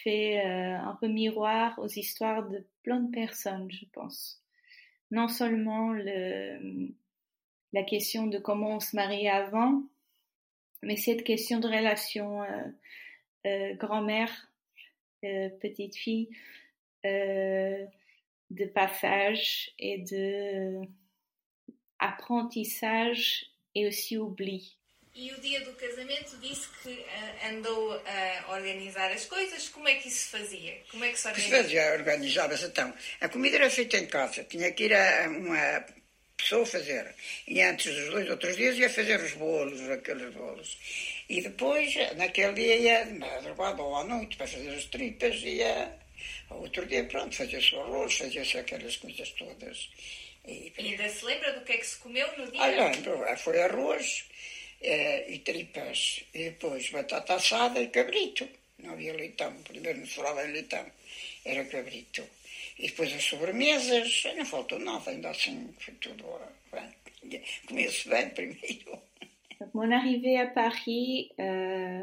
fait un peu miroir aux histoires de plein de personnes, je pense. Non seulement le, la question de comment on se mariait avant, mais cette question de relation grand-mère, petite fille, de passage et de apprentissage et aussi oubli. E o dia do casamento disse que uh, andou a organizar as coisas. Como é que isso se fazia? Como é que se organizava? fazia, organizava-se então. A comida era feita em casa. Tinha que ir a uma pessoa fazer. E antes dos dois outros dias ia fazer os bolos, aqueles bolos. E depois, naquele dia, ia madrugada ou à noite para fazer as tripas. Ia outro dia, pronto, fazia-se o arroz, fazia-se aquelas coisas todas. E, e ainda se lembra do que é que se comeu no dia? Ah, lembro. Foi arroz é, e tripas. E depois batata assada e cabrito. Não havia leitão. Primeiro não se falava em leitão. Era cabrito. E depois as sobremesas. Não faltou nada. Ainda assim foi tudo bem. Comia-se bem primeiro. Mon arrivée à Paris, euh,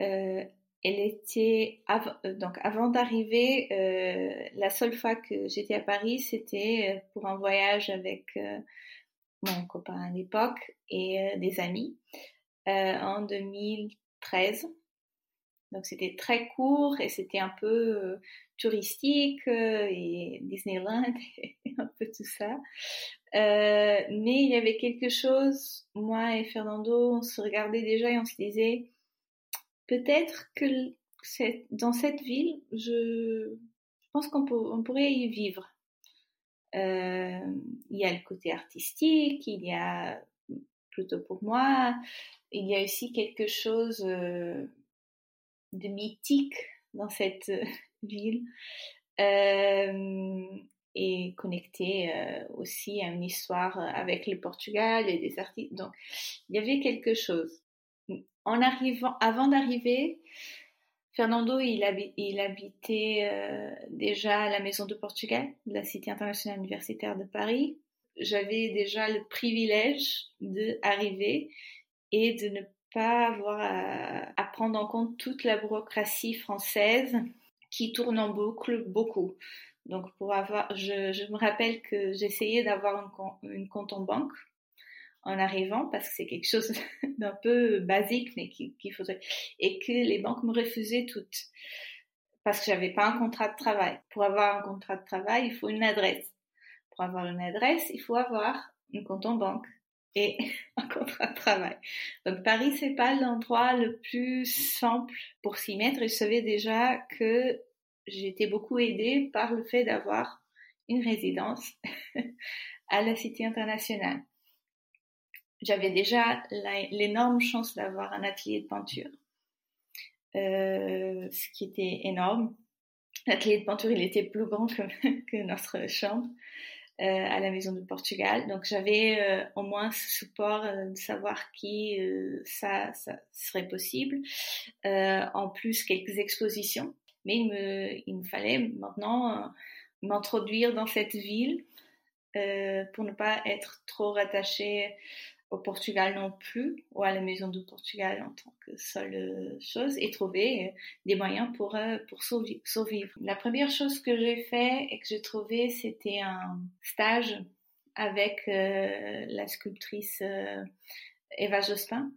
euh, elle était av donc avant d'arriver, euh, la seule fois que j'étais à Paris, c'était pour un voyage avec mon copain à l'époque et euh, des amis euh, en 2013. Donc c'était très court et c'était un peu euh, touristique et Disneyland et un peu tout ça. mais il y avait quelque chose, moi et Fernando, on se regardait déjà et on se disait peut-être que dans cette ville, je, pense qu'on on pourrait y vivre. Euh, il y a le côté artistique, il y a plutôt pour moi, il y a aussi quelque chose euh, de mythique dans cette euh, ville et connecté aussi à une histoire avec le Portugal et des artistes. Donc, il y avait quelque chose. En arrivant, avant d'arriver, Fernando, il, habitait euh, déjà à la Maison de Portugal, de la Cité internationale universitaire de Paris. J'avais déjà le privilège d'arriver et de ne pas avoir à, prendre en compte toute la bureaucratie française qui tourne en boucle beaucoup. Donc, pour avoir, je, me rappelle que j'essayais d'avoir une compte en banque en arrivant parce que c'est quelque chose d'un peu basique mais qu'il faudrait et que les banques me refusaient toutes parce que j'avais pas un contrat de travail. Pour avoir un contrat de travail, il faut une adresse. Pour avoir une adresse, il faut avoir un compte en banque et un contrat de travail. Donc Paris c'est pas l'endroit le plus simple pour s'y mettre et je savais déjà que j'étais beaucoup aidée par le fait d'avoir une résidence à la Cité internationale j'avais déjà l'énorme chance d'avoir un atelier de peinture, euh, ce qui était énorme. L'atelier de peinture, il était plus grand que, notre chambre euh, à la maison de Portugal. Donc j'avais euh, au moins ce support de savoir qui ça, serait possible. en plus, quelques expositions. Mais il me fallait maintenant m'introduire dans cette ville pour ne pas être trop rattaché au Portugal non plus, ou à la Maison du Portugal en tant que seule euh, chose, et trouver euh, des moyens pour, euh, pour survivre. La première chose que j'ai fait et que j'ai trouvé, c'était un stage avec la sculptrice Eva Jospin.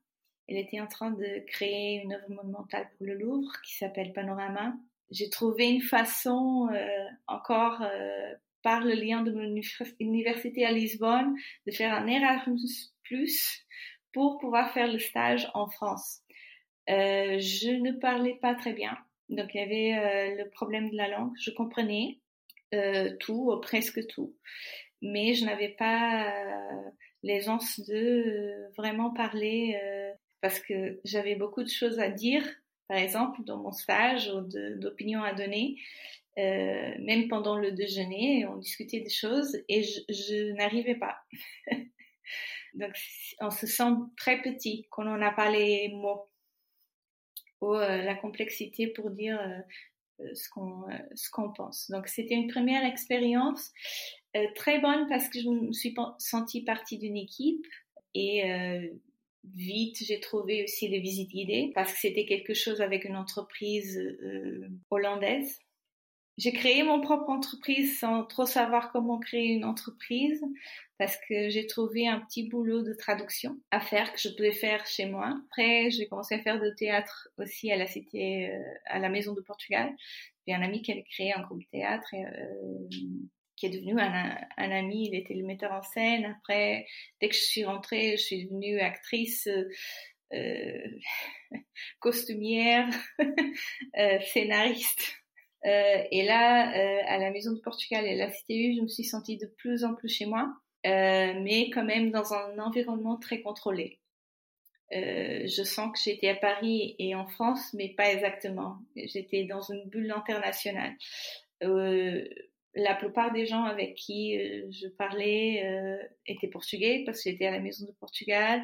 Elle était en train de créer une œuvre monumentale pour le Louvre qui s'appelle Panorama. J'ai trouvé une façon encore par le lien de mon université à Lisbonne de faire un Erasmus pour pouvoir faire le stage en France. Euh, je ne parlais pas très bien, donc il y avait euh, le problème de la langue. Je comprenais euh, tout, ou presque tout, mais je n'avais pas l'aisance de vraiment parler parce que j'avais beaucoup de choses à dire, par exemple dans mon stage ou d'opinions à donner. Même pendant le déjeuner, on discutait des choses et je, n'arrivais pas. Donc, on se sent très petit quand on n'a pas les mots ou euh, la complexité pour dire euh, euh, ce qu'on ce qu'on pense. Donc, c'était une première expérience très bonne parce que je me suis sentie partie d'une équipe et vite, j'ai trouvé aussi les visites guidées parce que c'était quelque chose avec une entreprise euh, hollandaise. J'ai créé mon propre entreprise sans trop savoir comment créer une entreprise parce que j'ai trouvé un petit boulot de traduction à faire que je pouvais faire chez moi. Après, j'ai commencé à faire de théâtre aussi à la cité, euh, à la maison de Portugal. J'ai un ami qui avait créé un groupe de théâtre et, euh, qui est devenu un, un, ami. Il était le metteur en scène. Après, dès que je suis rentrée, je suis devenue actrice. Euh, costumière, euh, scénariste. Euh, et là, euh, à la Maison de Portugal et à la CTU, je me suis sentie de plus en plus chez moi, euh, mais quand même dans un environnement très contrôlé. je sens que j'étais à Paris et en France, mais pas exactement. J'étais dans une bulle internationale. la plupart des gens avec qui je parlais étaient portugais parce que j'étais à la Maison de Portugal.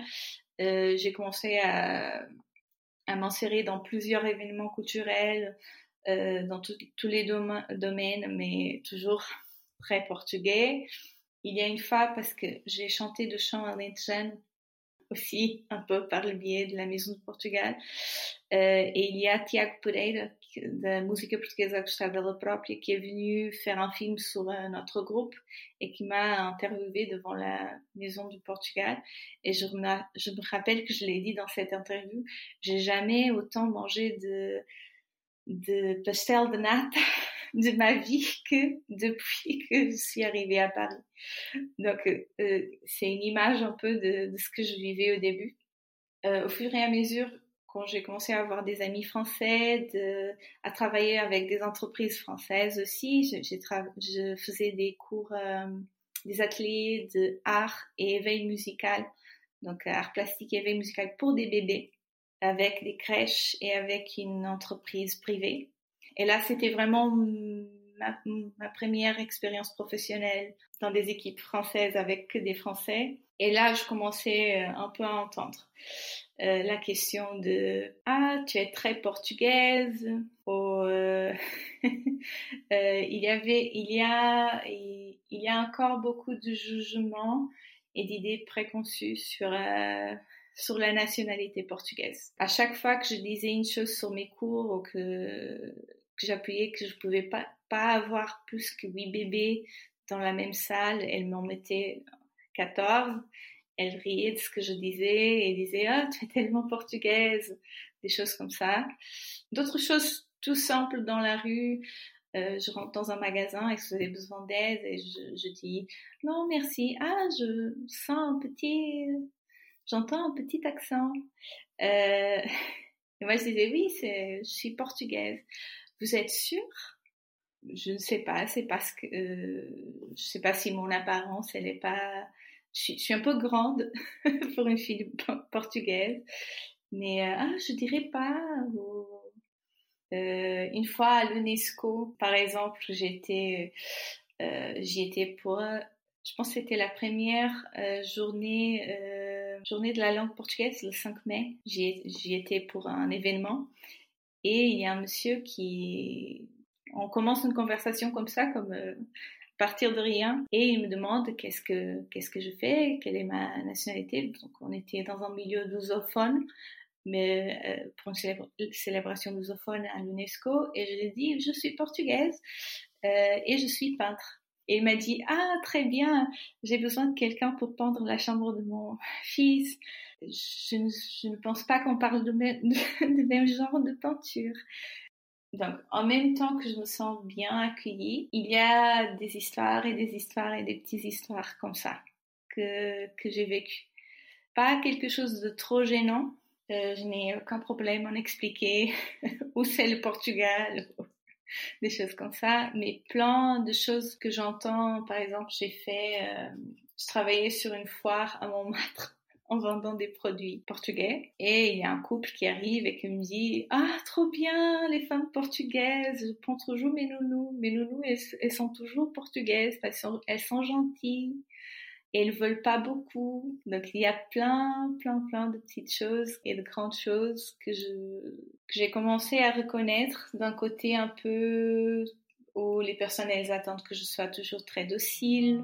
J'ai commencé à, à m'insérer dans plusieurs événements culturels euh, dans tous les domaines, mais toujours très portugais. Il y a une fois, parce que j'ai chanté de chant alentejano aussi, un peu par le biais de la Maison de Portugal, euh, et il y a Tiago Pereira, da música portuguesa a gostar dela própria, qui est venu faire un film sur notre groupe et qui m'a interviewé devant la Maison du Portugal. Et je me rappelle que je l'ai dit dans cette interview, j'ai jamais autant mangé de de pastel de nata de ma vie que depuis que je suis arrivée à Paris. Donc, euh, c'est une image un peu de, ce que je vivais au début. Euh, au fur et à mesure, quand j'ai commencé à avoir des amis français, à travailler avec des entreprises françaises aussi, je, faisais des cours, euh, des ateliers de art et éveil musical, donc art plastique et éveil musical pour des bébés avec des crèches et avec une entreprise privée. Et là, c'était vraiment ma, première expérience professionnelle dans des équipes françaises avec des Français. Et là, je commençais euh, un peu à entendre euh, la question de ah tu es très portugaise ou euh, il y avait il y a il, y a encore beaucoup de jugements et d'idées préconçues sur sur la nationalité portugaise. À chaque fois que je disais une chose sur mes cours ou que, j'appuyais que je pouvais pas, pas avoir plus que huit bébés dans la même salle, elle m'en mettait 14. Elle riait de ce que je disais et disait ah tu es tellement portugaise, des choses comme ça. D'autres choses tout simples dans la rue. Euh, je rentre dans un magasin et que j'ai besoin d'aide et je, dis non merci ah je sens un petit j'entends un petit accent. Euh, moi, je disais, oui, je suis portugaise. Vous êtes sûre? Je ne sais pas, c'est parce que, euh, je sais pas si mon apparence, elle est pas, je suis, un peu grande pour une fille portugaise, mais euh, ah, je dirais pas. Euh, une fois à l'UNESCO, par exemple, j'étais, j'y étais pour, je pense que c'était la première journée journée de la langue portugaise le 5 mai. J'y étais pour un événement et il y a un monsieur qui... On commence une conversation comme ça, comme euh, partir de rien, et il me demande qu'est-ce que que je fais, quelle est ma nationalité? Donc on était dans un milieu lusophone, mais euh, pour une célébration lusophone à l'UNESCO, et je lui ai dit je suis portugaise euh, et je suis peintre. Il m'a dit, ah, très bien, j'ai besoin de quelqu'un pour peindre la chambre de mon fils. Je ne, je ne pense pas qu'on parle de même, de même genre de peinture. Donc, en même temps que je me sens bien accueillie, il y a des histoires et des histoires et des petites histoires comme ça que, que j'ai vécues. Pas quelque chose de trop gênant. Euh, je n'ai aucun problème en expliquer où c'est le Portugal, des choses comme ça, mais plein de choses que j'entends. Par exemple, j'ai fait, euh, je travaillais sur une foire à Montmartre en vendant des produits portugais. Et il y a un couple qui arrive et qui me dit ah trop bien les femmes portugaises je prends toujours mes nounous. Mes nounous elles, sont toujours portugaises elles sont, elles sont gentilles et elles veulent pas beaucoup. Donc il y a plein, plein, plein de petites choses et de grandes choses que je que j'ai commencé à reconnaître d'un côté un peu où les personnes elles attendent que je sois toujours très docile.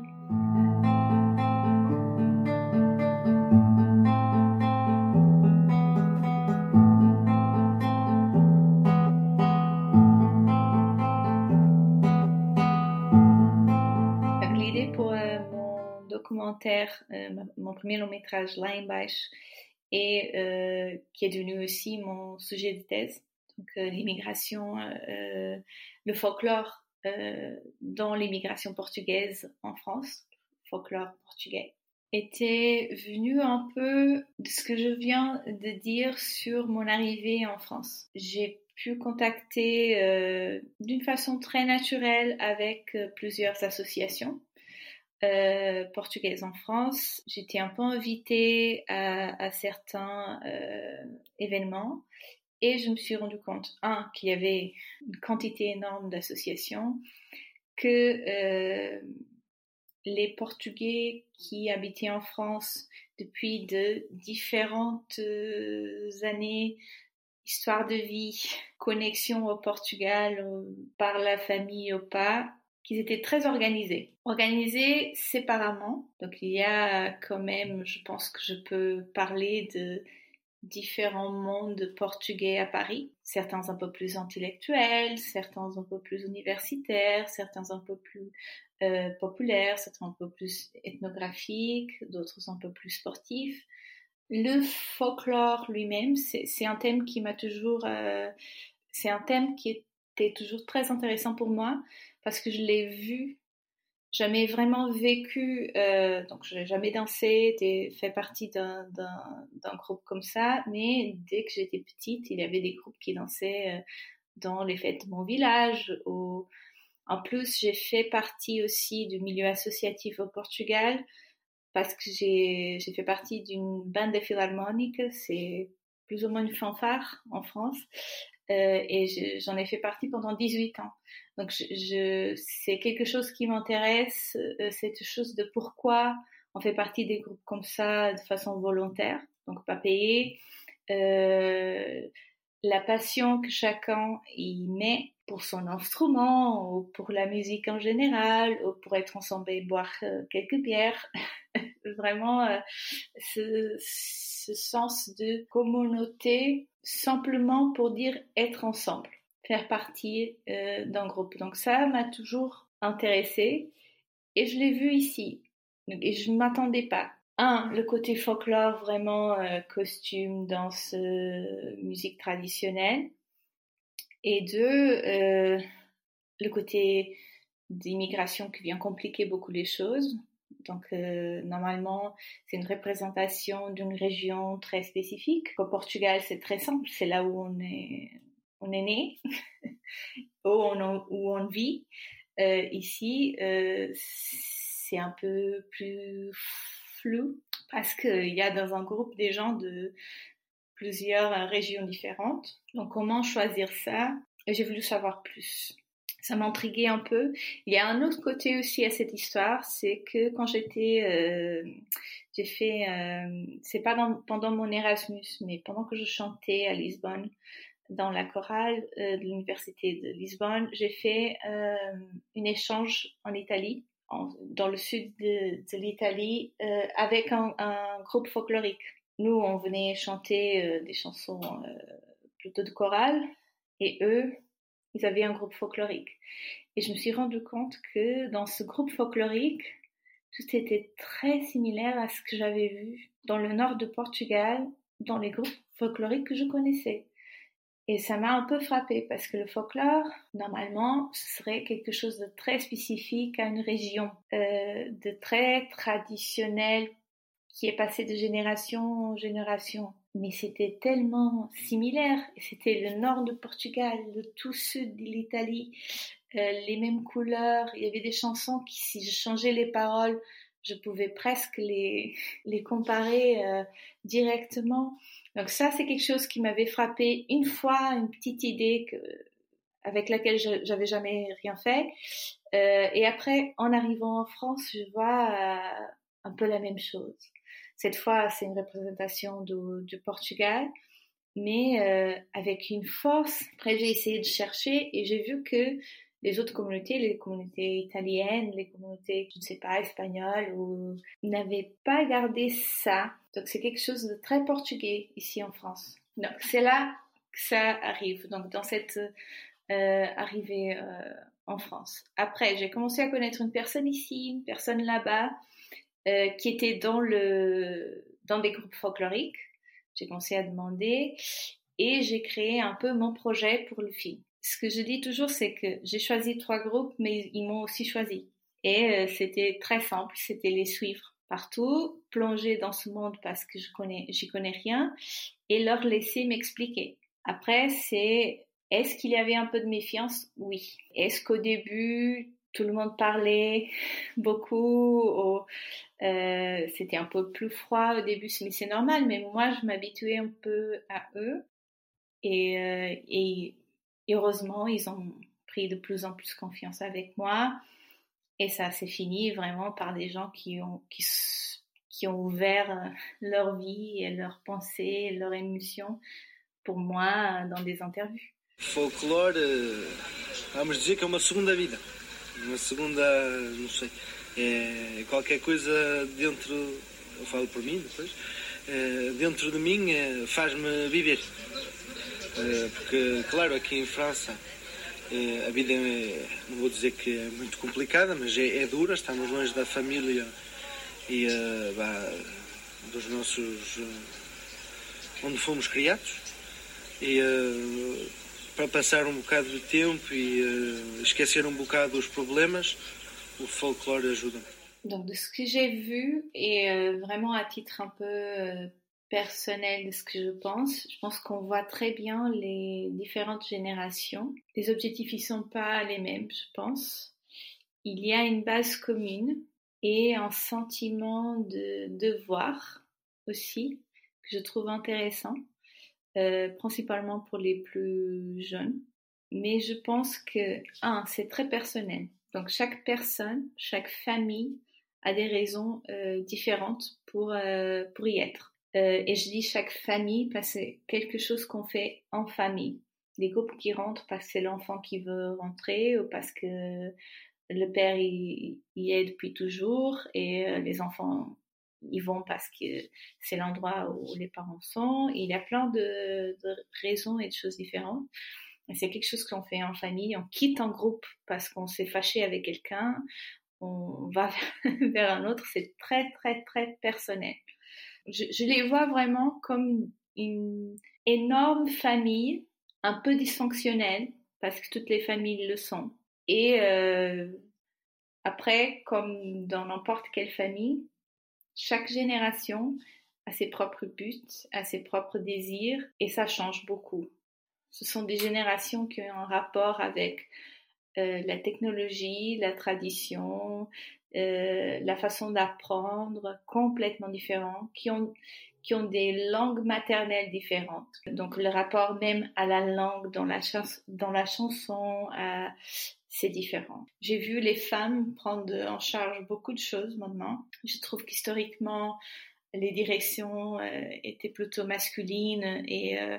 Documentaire, mon premier long métrage, Là et qui est devenu aussi mon sujet de thèse. Donc l'immigration, le folklore dans l'immigration portugaise en France, folklore portugais était venu un peu de ce que je viens de dire sur mon arrivée en France. J'ai pu contacter euh, d'une façon très naturelle avec euh, plusieurs associations euh, portugaises en France. J'étais un peu invitée à, certains événements et je me suis rendu compte, un, qu'il y avait une quantité énorme d'associations, que les Portugais qui habitaient en France depuis de différentes euh, années, histoire de vie, connexion au Portugal euh, par la famille ou pas, qu'ils étaient très organisés. Organisés séparément. Donc il y a quand même, je pense que je peux parler de différents mondes portugais à Paris. Certains un peu plus intellectuels, certains un peu plus universitaires, certains un peu plus euh, populaires, certains un peu plus ethnographiques, d'autres un peu plus sportifs. Le folklore lui-même, c'est un thème qui m'a toujours, euh, c'est un thème qui était toujours très intéressant pour moi parce que je l'ai vu jamais vraiment vécu, euh, donc je n'ai jamais dansé, fait partie d'un groupe comme ça, mais dès que j'étais petite, il y avait des groupes qui dansaient euh, dans les fêtes de mon village. En plus, j'ai fait partie aussi du milieu associatif au Portugal parce que j'ai fait partie d'une bande de philharmonique, c'est plus ou moins une fanfare en France, euh, et j'en ai fait partie pendant 18 ans. Donc, je, je c'est quelque chose qui m'intéresse, euh, cette chose de pourquoi on fait partie des groupes comme ça de façon volontaire, donc pas payé. Euh, la passion que chacun y met pour son instrument ou pour la musique en général ou pour être ensemble et boire euh, quelques bières. Vraiment, euh, ce, sens de communauté simplement pour dire être ensemble faire partie euh, d'un groupe. Donc ça m'a toujours intéressée et je l'ai vu ici. Et je ne m'attendais pas. Un, le côté folklore, vraiment euh, costume, danse, euh, musique traditionnelle. Et deux, le côté d'immigration qui vient compliquer beaucoup les choses. Donc euh, normalement, c'est une représentation d'une région très spécifique. Au Portugal, c'est très simple, c'est là où on est on est né, où, on, vit. Euh, ici, euh, c'est un peu plus flou parce qu'il y a dans un groupe des gens de plusieurs régions différentes. Donc comment choisir ça? J'ai voulu savoir plus. Ça m'intriguait un peu. Il y a un autre côté aussi à cette histoire, c'est que quand j'étais, euh, j'ai fait, euh, c'est pas pendant mon Erasmus, mais pendant que je chantais à Lisbonne, dans la chorale euh, de l'université de Lisbonne, j'ai fait euh, un échange en Italie, dans le sud de, l'Italie, avec un, groupe folklorique. Nous, on venait chanter des chansons plutôt de chorale, et eux, ils avaient un groupe folklorique. Et je me suis rendu compte que dans ce groupe folklorique, tout était très similaire à ce que j'avais vu dans le nord de Portugal, dans les groupes folkloriques que je connaissais. Et ça m'a un peu frappé parce que le folklore, normalement, ce serait quelque chose de très spécifique à une région, euh, de très traditionnel, qui est passé de génération en génération. Mais c'était tellement similaire. C'était le nord de Portugal, le tout sud de l'Italie, euh, les mêmes couleurs. Il y avait des chansons qui, si je changeais les paroles, je pouvais presque les, les comparer euh, directement. Donc ça, c'est quelque chose qui m'avait frappé une fois, une petite idée avec laquelle j'avais jamais rien fait. Euh, et après, en arrivant en France, je vois un peu la même chose. Cette fois, c'est une représentation du, Portugal, mais euh, avec une force. Après, j'ai essayé de chercher et j'ai vu que les autres communautés, les communautés italiennes, les communautés, je ne sais pas, espagnoles, n'avaient pas gardé ça. Donc c'est quelque chose de très portugais ici en France. Donc c'est là que ça arrive. Donc dans cette euh, arrivée euh, en France. Après, j'ai commencé à connaître une personne ici, une personne là-bas, euh, qui étaient dans le dans des groupes folkloriques. J'ai commencé à demander et j'ai créé un peu mon projet pour le film. Ce que je dis toujours, c'est que j'ai choisi trois groupes, mais ils m'ont aussi choisi. Et euh, c'était très simple, c'était les suivre partout, plonger dans ce monde parce que je connais, j'y connais rien, et leur laisser m'expliquer. Après, c'est est-ce qu'il y avait un peu de méfiance? Oui. Est-ce qu'au début, tout le monde parlait beaucoup euh, C'était un peu plus froid au début, mais c'est normal. Mais moi, je m'habituais un peu à eux. Et, euh, et, heureusement, ils ont pris de plus en plus confiance avec moi. Et ça s'est fini vraiment par des gens qui ont, ouvert leur vie leurs pensées, leurs émotions pour moi dans des interviews. Folclore, vamos dizer que é uma segunda vida, uma segunda, não sei, é qualquer coisa dentro, eu falo por mim depois, é, dentro de mim é, faz-me viver. É, porque, claro, aqui em França a vida é, não vou dizer que é muito complicada, mas é, é dura, estamos longe da família e bah, dos nossos, onde fomos criados. E para passar um bocado de tempo e uh, esquecer um bocado os problemas, o folklore ajuda. Donc de ce que j'ai vu et euh, vraiment à titre un peu euh, personnel de ce que je pense, je pense qu'on voit très bien les différentes générations. Les objectifs ils sont pas les mêmes, je pense. Il y a une base commune et un sentiment de devoir aussi que je trouve intéressant. Euh, principalement pour les plus jeunes. Mais je pense que, un, c'est très personnel. Donc chaque personne, chaque famille a des raisons euh, différentes pour, euh, pour y être. Et je dis chaque famille parce que c'est quelque chose qu'on fait en famille. Des groupes qui rentrent parce que c'est l'enfant qui veut rentrer ou parce que le père y est depuis toujours et les enfants ils vont parce que c'est l'endroit où les parents sont. Il y a plein de, raisons et de choses différentes. C'est quelque chose qu'on fait en famille. On quitte un groupe parce qu'on s'est fâché avec quelqu'un. On va vers un autre. C'est très, très, très personnel. Je, les vois vraiment comme une énorme famille, un peu dysfonctionnelle, parce que toutes les familles le sont. Et euh, après, comme dans n'importe quelle famille, chaque génération a ses propres buts, a ses propres désirs, et ça change beaucoup. Ce sont des générations qui ont un rapport avec euh, la technologie, la tradition, euh, la façon d'apprendre complètement différent, qui ont qui ont des langues maternelles différentes. Donc le rapport même à la langue dans la, dans la chanson, c'est différent. J'ai vu les femmes prendre en charge beaucoup de choses maintenant. Je trouve qu'historiquement, les directions euh, étaient plutôt masculines et, euh,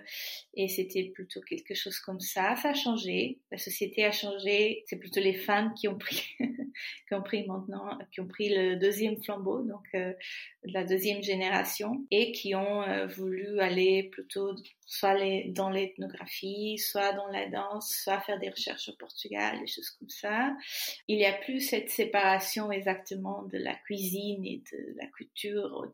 et c'était plutôt quelque chose comme ça. Ça a changé, la société a changé. C'est plutôt les femmes qui ont pris, qui ont pris maintenant, qui ont pris le deuxième flambeau, donc euh, la deuxième génération, et qui ont voulu aller plutôt soit les, dans l'ethnographie, soit dans la danse, soit faire des recherches au Portugal, des choses comme ça. Il n'y a plus cette séparation exactement de la cuisine et de la culture.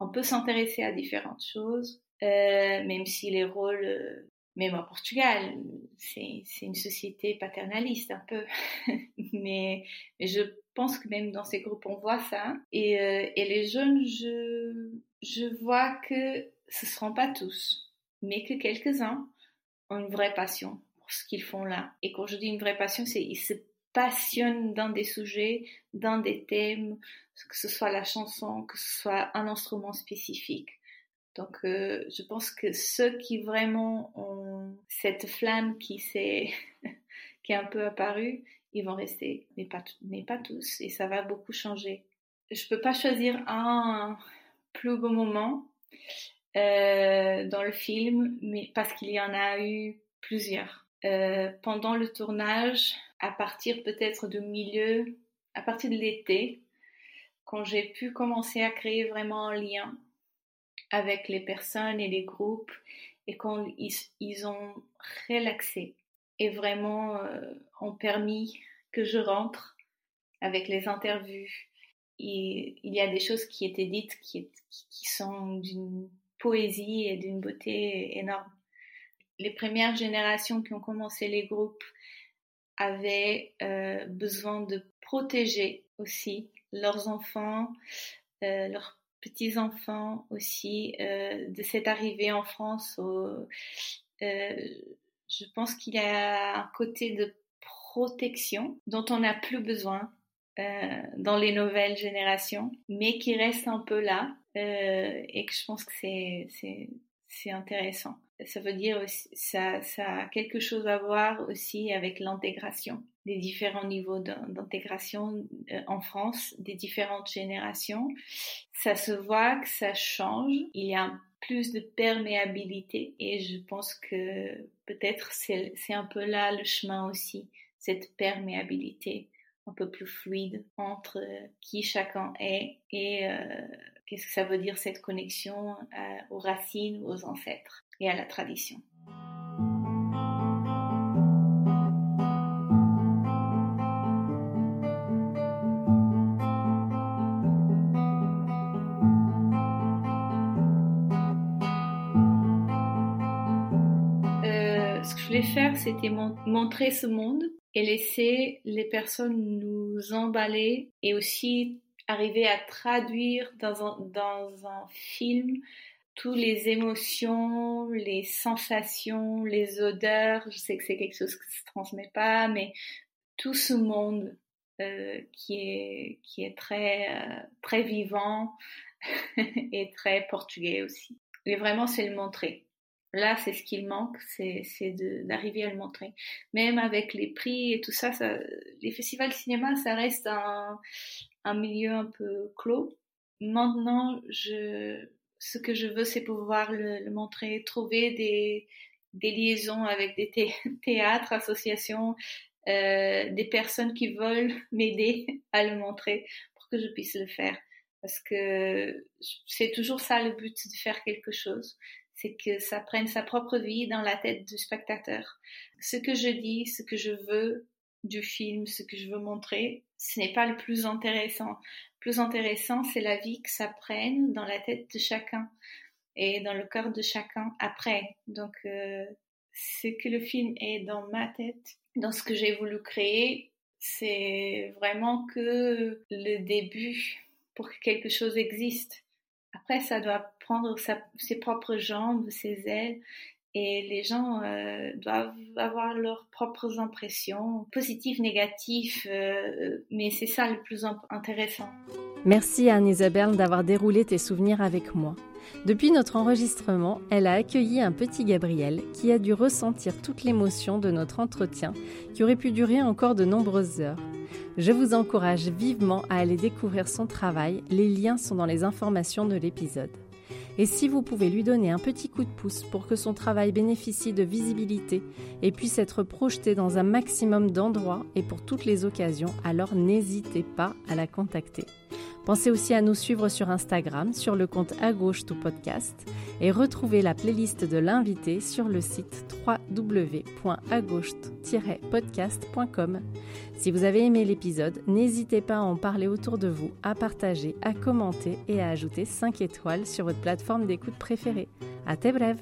On peut s'intéresser à différentes choses, euh, même si les rôles, euh, même au Portugal, c'est une société paternaliste un peu. mais, je pense que même dans ces groupes, on voit ça. Et, euh, les jeunes, je, je vois que ce ne seront pas tous mais que quelques-uns ont une vraie passion pour ce qu'ils font là. Et quand je dis une vraie passion, c'est ils se passionnent dans des sujets, dans des thèmes, que ce soit la chanson, que ce soit un instrument spécifique. Donc, euh, je pense que ceux qui vraiment ont cette flamme qui s'est, qui est un peu apparue, ils vont rester, mais pas, mais pas tous, et ça va beaucoup changer. Je peux pas choisir un plus beau moment, euh, dans le film, mais parce qu'il y en a eu plusieurs. Euh, pendant le tournage, à partir peut-être du milieu, à partir de l'été, quand j'ai pu commencer à créer vraiment un lien avec les personnes et les groupes, et quand ils, ont relaxé et vraiment euh, ont permis que je rentre avec les interviews, il, y a des choses qui étaient dites qui sont d'une poésie et d'une beauté énorme. Les premières générations qui ont commencé les groupes avaient euh, besoin de protéger aussi leurs enfants, euh, leurs petits-enfants aussi, euh, de cette arrivée en France. je pense qu'il y a un côté de protection dont on n'a plus besoin dans les nouvelles générations, mais qui reste un peu là et que je pense que c'est intéressant ça veut dire aussi, ça, ça a quelque chose à voir aussi avec l'intégration, des différents niveaux d'intégration euh, en France, des différentes générations. Ça se voit que ça change. Il y a plus de perméabilité et je pense que peut-être c'est un peu là le chemin aussi, cette perméabilité un peu plus fluide entre qui chacun est et euh, qu'est-ce que ça veut dire cette connexion euh, aux racines, aux ancêtres et à la tradition? Euh, ce que je voulais faire, c'était montrer ce monde et laisser les personnes nous emballer et aussi arriver à traduire dans un, film toutes les émotions, les sensations, les odeurs. Je sais que c'est quelque chose qui se transmet pas, mais tout ce monde euh, qui est très euh, vivant et très portugais aussi. Mais vraiment, c'est le montrer. Là, c'est ce qu'il manque, c'est d'arriver à le montrer. Même avec les prix et tout ça, ça les festivals de cinéma, ça reste un, un milieu un peu clos. Maintenant, je, ce que je veux, c'est pouvoir le, montrer, trouver des, des liaisons avec des théâtres, associations, euh, des personnes qui veulent m'aider à le montrer pour que je puisse le faire. Parce que c'est toujours ça le but de faire quelque chose, c'est que ça prenne sa propre vie dans la tête du spectateur. Ce que je dis, ce que je veux du film, ce que je veux montrer, ce n'est pas le plus intéressant plus intéressant, c'est la vie que ça prenne dans la tête de chacun et dans le cœur de chacun après. Donc, euh, ce que le film est dans ma tête, dans ce que j'ai voulu créer, c'est vraiment que le début pour que quelque chose existe. Après, ça doit prendre ses propres jambes, ses ailes, et les gens euh, doivent avoir leurs propres impressions, positives, négatives, euh, mais c'est ça le plus intéressant. Merci Anne-Isabelle d'avoir déroulé tes souvenirs avec moi. Depuis notre enregistrement, elle a accueilli un petit Gabriel qui a dû ressentir toute l'émotion de notre entretien qui aurait pu durer encore de nombreuses heures. Je vous encourage vivement à aller découvrir son travail, les liens sont dans les informations de l'épisode. Et si vous pouvez lui donner un petit coup de pouce pour que son travail bénéficie de visibilité et puisse être projeté dans un maximum d'endroits et pour toutes les occasions, alors n'hésitez pas à la contacter. Pensez aussi à nous suivre sur Instagram sur le compte à gauche tout podcast et retrouvez la playlist de l'invité sur le site www.agauche-podcast.com. Si vous avez aimé l'épisode, n'hésitez pas à en parler autour de vous, à partager, à commenter et à ajouter 5 étoiles sur votre plateforme d'écoute préférée. À tes brèves